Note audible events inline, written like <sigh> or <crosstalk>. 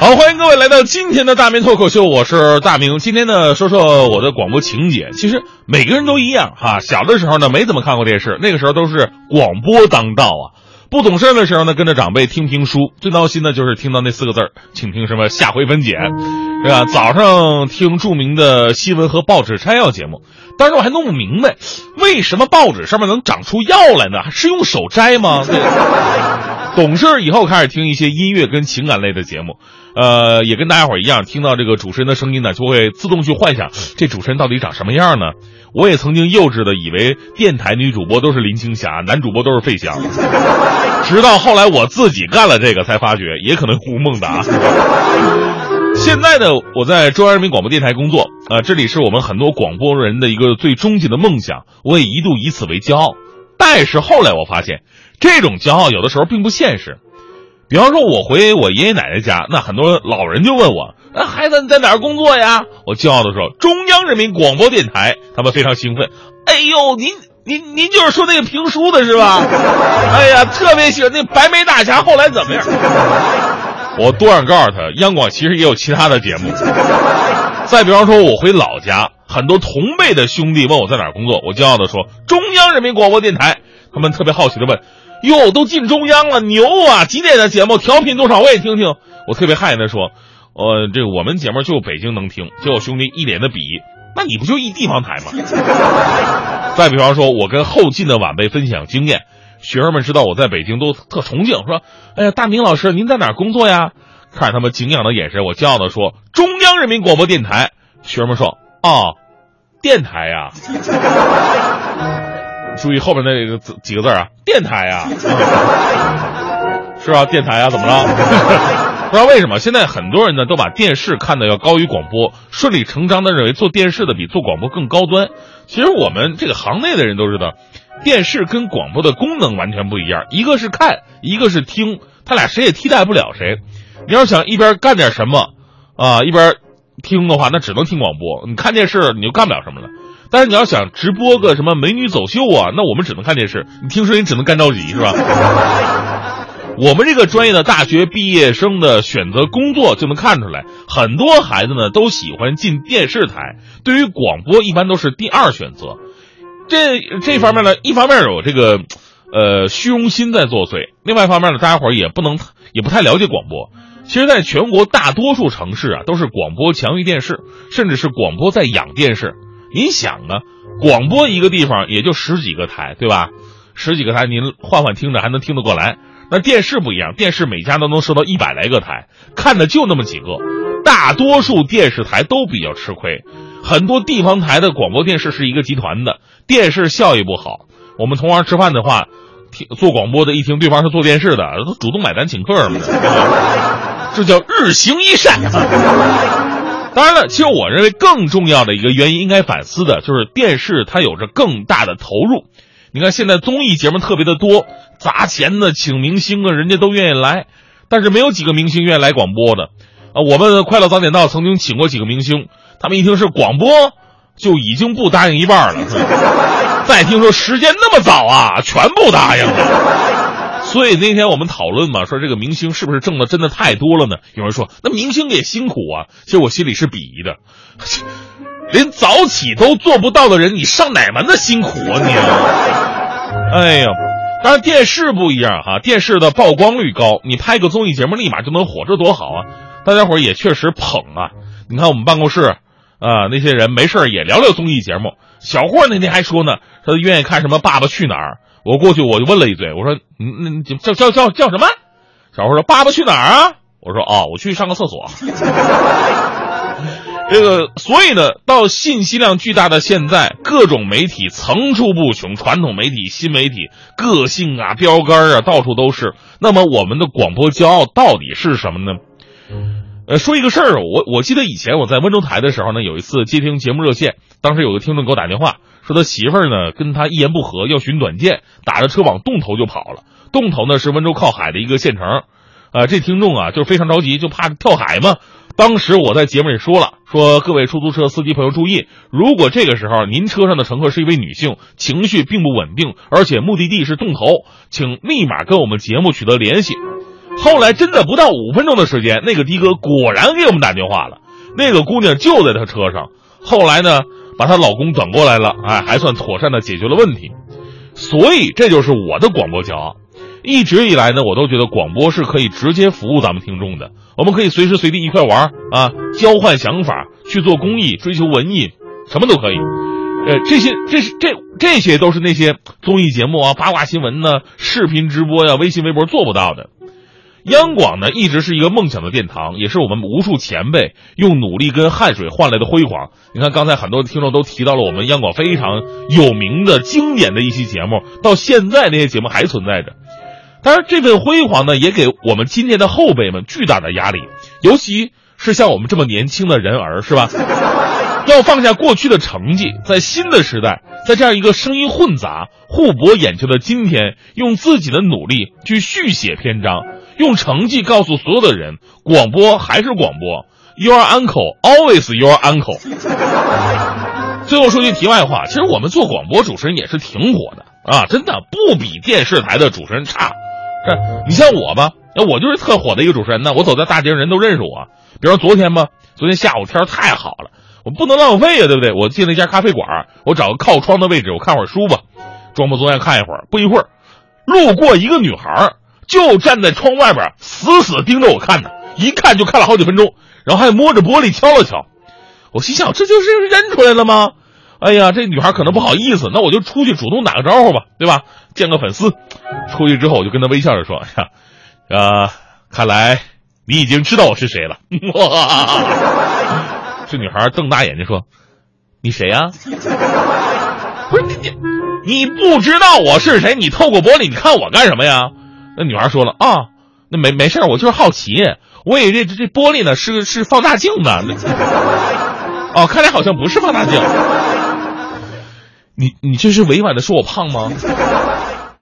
好，欢迎各位来到今天的大明脱口秀，我是大明。今天呢，说说我的广播情节。其实每个人都一样哈，小的时候呢没怎么看过电视，那个时候都是广播当道啊。不懂事的时候呢，跟着长辈听评书，最闹心的就是听到那四个字儿，请听什么下回分解，是吧？早上听著名的新闻和报纸摘要节目，当时我还弄不明白，为什么报纸上面能长出药来呢？是用手摘吗？<laughs> 懂事以后开始听一些音乐跟情感类的节目，呃，也跟大家伙一样，听到这个主持人的声音呢，就会自动去幻想这主持人到底长什么样呢？我也曾经幼稚的以为电台女主播都是林青霞，男主播都是费翔，<laughs> 直到后来我自己干了这个，才发觉也可能胡孟达。现在呢，我在中央人民广播电台工作，啊，这里是我们很多广播人的一个最终极的梦想，我也一度以此为骄傲。但是后来我发现，这种骄傲有的时候并不现实。比方说，我回我爷爷奶奶家，那很多老人就问我：“那孩子你在哪儿工作呀？”我骄傲的说：“中央人民广播电台。”他们非常兴奋：“哎呦，您您您就是说那个评书的是吧？哎呀，特别喜欢那白眉大侠，后来怎么样？”我多想告诉他，央广其实也有其他的节目。<laughs> 再比方说，我回老家。很多同辈的兄弟问我在哪儿工作，我骄傲的说中央人民广播电台。他们特别好奇的问：“哟，都进中央了，牛啊！几点的节目？调频多少？我也听听。”我特别汗颜地说：“呃，这个我们节目就北京能听。”结果兄弟一脸的鄙夷：“那你不就一地方台吗？” <laughs> 再比方说，我跟后进的晚辈分享经验，学生们知道我在北京都特崇敬，说：“哎呀，大明老师，您在哪儿工作呀？”看着他们敬仰的眼神，我骄傲的说：“中央人民广播电台。”学生们说：“啊。”电台呀，<laughs> 注意后面那个字几个字啊，电台呀，是啊？电台呀，怎么了？<laughs> 不知道为什么，现在很多人呢都把电视看的要高于广播，顺理成章的认为做电视的比做广播更高端。其实我们这个行内的人都知道，电视跟广播的功能完全不一样，一个是看，一个是听，他俩谁也替代不了谁。你要想一边干点什么啊，一边。听的话，那只能听广播。你看电视，你就干不了什么了。但是你要想直播个什么美女走秀啊，那我们只能看电视。你听声音只能干着急，是吧？<laughs> 我们这个专业的大学毕业生的选择工作就能看出来，很多孩子呢都喜欢进电视台，对于广播一般都是第二选择。这这方面呢，一方面有这个，呃，虚荣心在作祟；另外一方面呢，大家伙也不能也不太了解广播。其实，在全国大多数城市啊，都是广播强于电视，甚至是广播在养电视。您想啊，广播一个地方也就十几个台，对吧？十几个台，您换换听着还能听得过来。那电视不一样，电视每家都能收到一百来个台，看的就那么几个。大多数电视台都比较吃亏，很多地方台的广播电视是一个集团的，电视效益不好。我们同行吃饭的话，听做广播的一听对方是做电视的，都主动买单请客了。这叫日行一善。当然了，其实我认为更重要的一个原因，应该反思的就是电视它有着更大的投入。你看现在综艺节目特别的多，砸钱的请明星啊，人家都愿意来，但是没有几个明星愿意来广播的。啊，我们快乐早点到曾经请过几个明星，他们一听是广播，就已经不答应一半了。<laughs> 再听说时间那么早啊，全部答应了。所以那天我们讨论嘛，说这个明星是不是挣的真的太多了呢？有人说那明星也辛苦啊，其实我心里是鄙夷的，<laughs> 连早起都做不到的人，你上哪门子辛苦啊你？哎呀，当然电视不一样哈，电视的曝光率高，你拍个综艺节目立马就能火，这多好啊！大家伙也确实捧啊。你看我们办公室啊，那些人没事也聊聊综艺节目。小霍那天还说呢，他愿意看什么《爸爸去哪儿》。我过去我就问了一嘴，我说：“嗯，那叫叫叫叫什么？”小霍说：“爸爸去哪儿啊？”我说：“哦，我去上个厕所。”这个，所以呢，到信息量巨大的现在，各种媒体层出不穷，传统媒体、新媒体，个性啊、标杆啊，到处都是。那么，我们的广播骄傲到底是什么呢？呃，说一个事儿，我我记得以前我在温州台的时候呢，有一次接听节目热线，当时有个听众给我打电话。说他媳妇儿呢跟他一言不合要寻短见，打着车往洞头就跑了。洞头呢是温州靠海的一个县城，啊，这听众啊就非常着急，就怕跳海嘛。当时我在节目里说了，说各位出租车司机朋友注意，如果这个时候您车上的乘客是一位女性，情绪并不稳定，而且目的地是洞头，请立马跟我们节目取得联系。后来真的不到五分钟的时间，那个的哥果然给我们打电话了。那个姑娘就在他车上。后来呢，把她老公等过来了，哎，还算妥善的解决了问题。所以这就是我的广播骄傲。一直以来呢，我都觉得广播是可以直接服务咱们听众的。我们可以随时随地一块玩啊，交换想法，去做公益，追求文艺，什么都可以。呃，这些这是这这些都是那些综艺节目啊、八卦新闻呢、视频直播呀、微信微博做不到的。央广呢，一直是一个梦想的殿堂，也是我们无数前辈用努力跟汗水换来的辉煌。你看，刚才很多听众都提到了我们央广非常有名的经典的一期节目，到现在那些节目还存在着。当然，这份辉煌呢，也给我们今天的后辈们巨大的压力，尤其是像我们这么年轻的人儿，是吧？<laughs> 要放下过去的成绩，在新的时代，在这样一个声音混杂、互博眼球的今天，用自己的努力去续写篇章，用成绩告诉所有的人，广播还是广播，Your uncle always your uncle。<laughs> 最后说句题外话，其实我们做广播主持人也是挺火的啊，真的不比电视台的主持人差。这你像我吧，那我就是特火的一个主持人呢。我走在大街上，人都认识我。比如昨天吧，昨天下午天太好了，我不能浪费呀，对不对？我进了一家咖啡馆，我找个靠窗的位置，我看会儿书吧，装模作样看一会儿。不一会儿，路过一个女孩，就站在窗外边，死死盯着我看呢，一看就看了好几分钟，然后还摸着玻璃敲了敲。我心想，这就是认出来了吗？哎呀，这女孩可能不好意思，那我就出去主动打个招呼吧，对吧？见个粉丝。出去之后，我就跟她微笑着说：“呀，啊，看来你已经知道我是谁了。<laughs> ”哇这女孩瞪大眼睛说：“你谁呀？”不是你你你不知道我是谁？你透过玻璃你看我干什么呀？那女孩说了：“啊，那没没事我就是好奇。我以为这这玻璃呢是是放大镜呢。<laughs> 哦，看来好像不是放大镜。”你你这是委婉的说我胖吗？